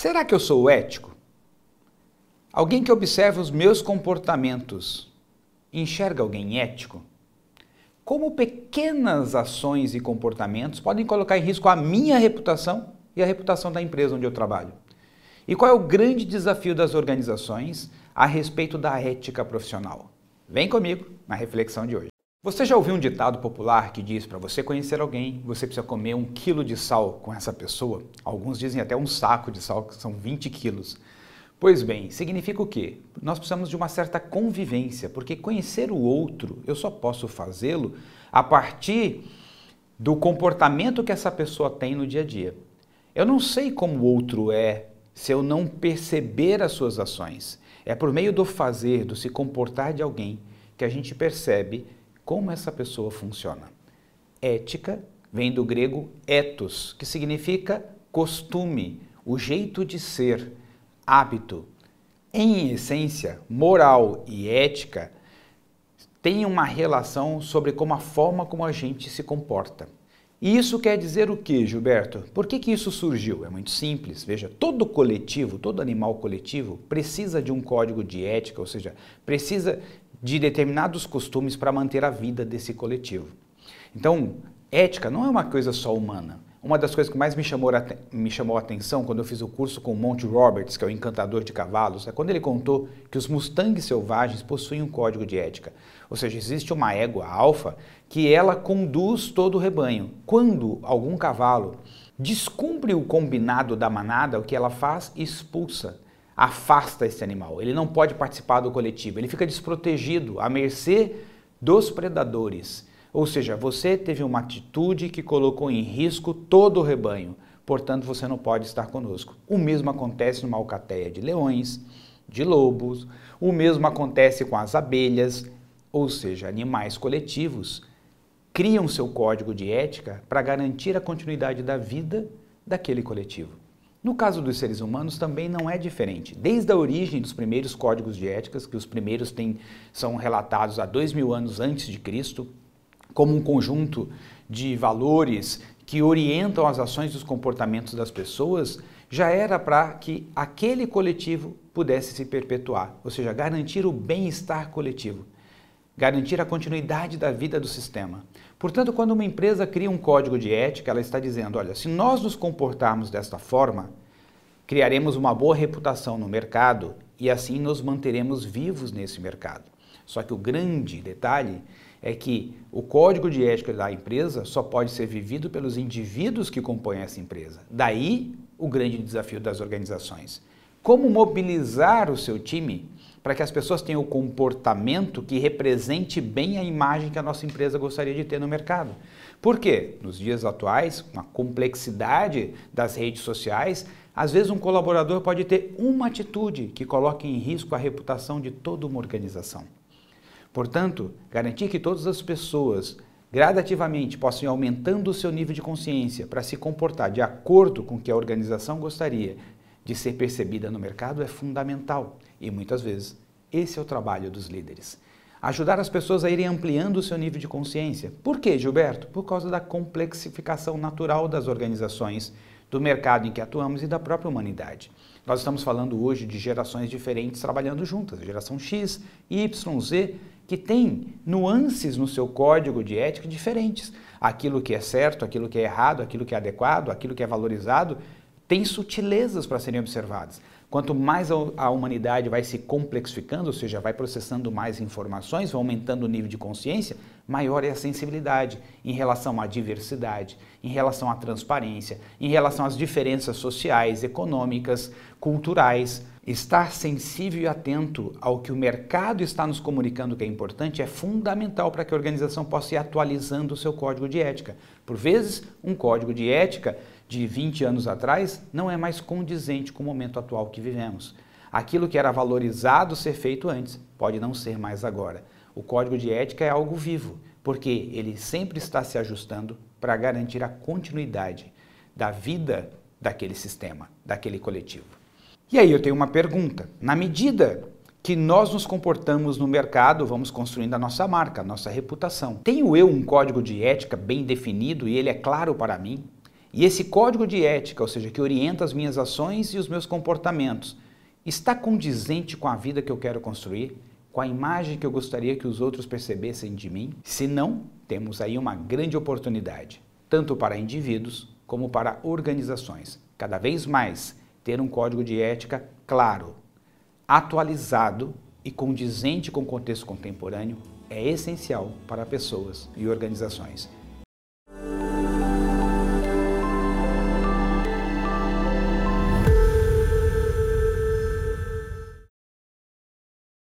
Será que eu sou ético? Alguém que observa os meus comportamentos enxerga alguém ético? Como pequenas ações e comportamentos podem colocar em risco a minha reputação e a reputação da empresa onde eu trabalho? E qual é o grande desafio das organizações a respeito da ética profissional? Vem comigo na reflexão de hoje. Você já ouviu um ditado popular que diz para você conhecer alguém, você precisa comer um quilo de sal com essa pessoa? Alguns dizem até um saco de sal, que são 20 quilos. Pois bem, significa o quê? Nós precisamos de uma certa convivência, porque conhecer o outro eu só posso fazê-lo a partir do comportamento que essa pessoa tem no dia a dia. Eu não sei como o outro é se eu não perceber as suas ações. É por meio do fazer, do se comportar de alguém, que a gente percebe como essa pessoa funciona. Ética vem do grego ethos, que significa costume, o jeito de ser, hábito. Em essência, moral e ética têm uma relação sobre como a forma como a gente se comporta. E isso quer dizer o que, Gilberto? Por que, que isso surgiu? É muito simples. Veja, todo coletivo, todo animal coletivo precisa de um código de ética, ou seja, precisa de determinados costumes para manter a vida desse coletivo. Então, ética não é uma coisa só humana. Uma das coisas que mais me chamou, a, me chamou a atenção quando eu fiz o curso com o Monty Roberts, que é o encantador de cavalos, é quando ele contou que os mustangues selvagens possuem um código de ética. Ou seja, existe uma égua alfa que ela conduz todo o rebanho. Quando algum cavalo descumpre o combinado da manada, o que ela faz? Expulsa, afasta esse animal. Ele não pode participar do coletivo, ele fica desprotegido, à mercê dos predadores. Ou seja, você teve uma atitude que colocou em risco todo o rebanho, portanto você não pode estar conosco. O mesmo acontece numa alcateia de leões, de lobos, o mesmo acontece com as abelhas, ou seja, animais coletivos, criam seu código de ética para garantir a continuidade da vida daquele coletivo. No caso dos seres humanos também não é diferente. Desde a origem dos primeiros códigos de éticas, que os primeiros têm, são relatados há dois mil anos antes de Cristo, como um conjunto de valores que orientam as ações e os comportamentos das pessoas, já era para que aquele coletivo pudesse se perpetuar, ou seja, garantir o bem-estar coletivo garantir a continuidade da vida do sistema. Portanto, quando uma empresa cria um código de ética, ela está dizendo: olha, se nós nos comportarmos desta forma, criaremos uma boa reputação no mercado e assim nos manteremos vivos nesse mercado. Só que o grande detalhe é que o código de ética da empresa só pode ser vivido pelos indivíduos que compõem essa empresa. Daí o grande desafio das organizações. Como mobilizar o seu time para que as pessoas tenham o comportamento que represente bem a imagem que a nossa empresa gostaria de ter no mercado. Por quê? Nos dias atuais, com a complexidade das redes sociais, às vezes um colaborador pode ter uma atitude que coloque em risco a reputação de toda uma organização. Portanto, garantir que todas as pessoas gradativamente possam ir aumentando o seu nível de consciência para se comportar de acordo com o que a organização gostaria de ser percebida no mercado é fundamental e muitas vezes esse é o trabalho dos líderes. Ajudar as pessoas a irem ampliando o seu nível de consciência. Por quê, Gilberto? Por causa da complexificação natural das organizações, do mercado em que atuamos e da própria humanidade. Nós estamos falando hoje de gerações diferentes trabalhando juntas, geração X, Y, Z, que tem nuances no seu código de ética diferentes. Aquilo que é certo, aquilo que é errado, aquilo que é adequado, aquilo que é valorizado, tem sutilezas para serem observadas. Quanto mais a humanidade vai se complexificando, ou seja, vai processando mais informações, vai aumentando o nível de consciência, maior é a sensibilidade em relação à diversidade, em relação à transparência, em relação às diferenças sociais, econômicas, culturais. Estar sensível e atento ao que o mercado está nos comunicando que é importante é fundamental para que a organização possa ir atualizando o seu código de ética. Por vezes, um código de ética de 20 anos atrás não é mais condizente com o momento atual que vivemos. Aquilo que era valorizado ser feito antes pode não ser mais agora. O código de ética é algo vivo, porque ele sempre está se ajustando para garantir a continuidade da vida daquele sistema, daquele coletivo. E aí eu tenho uma pergunta. Na medida que nós nos comportamos no mercado, vamos construindo a nossa marca, a nossa reputação. Tenho eu um código de ética bem definido e ele é claro para mim? E esse código de ética, ou seja, que orienta as minhas ações e os meus comportamentos, está condizente com a vida que eu quero construir, com a imagem que eu gostaria que os outros percebessem de mim? Se não, temos aí uma grande oportunidade, tanto para indivíduos como para organizações. Cada vez mais ter um código de ética claro, atualizado e condizente com o contexto contemporâneo é essencial para pessoas e organizações.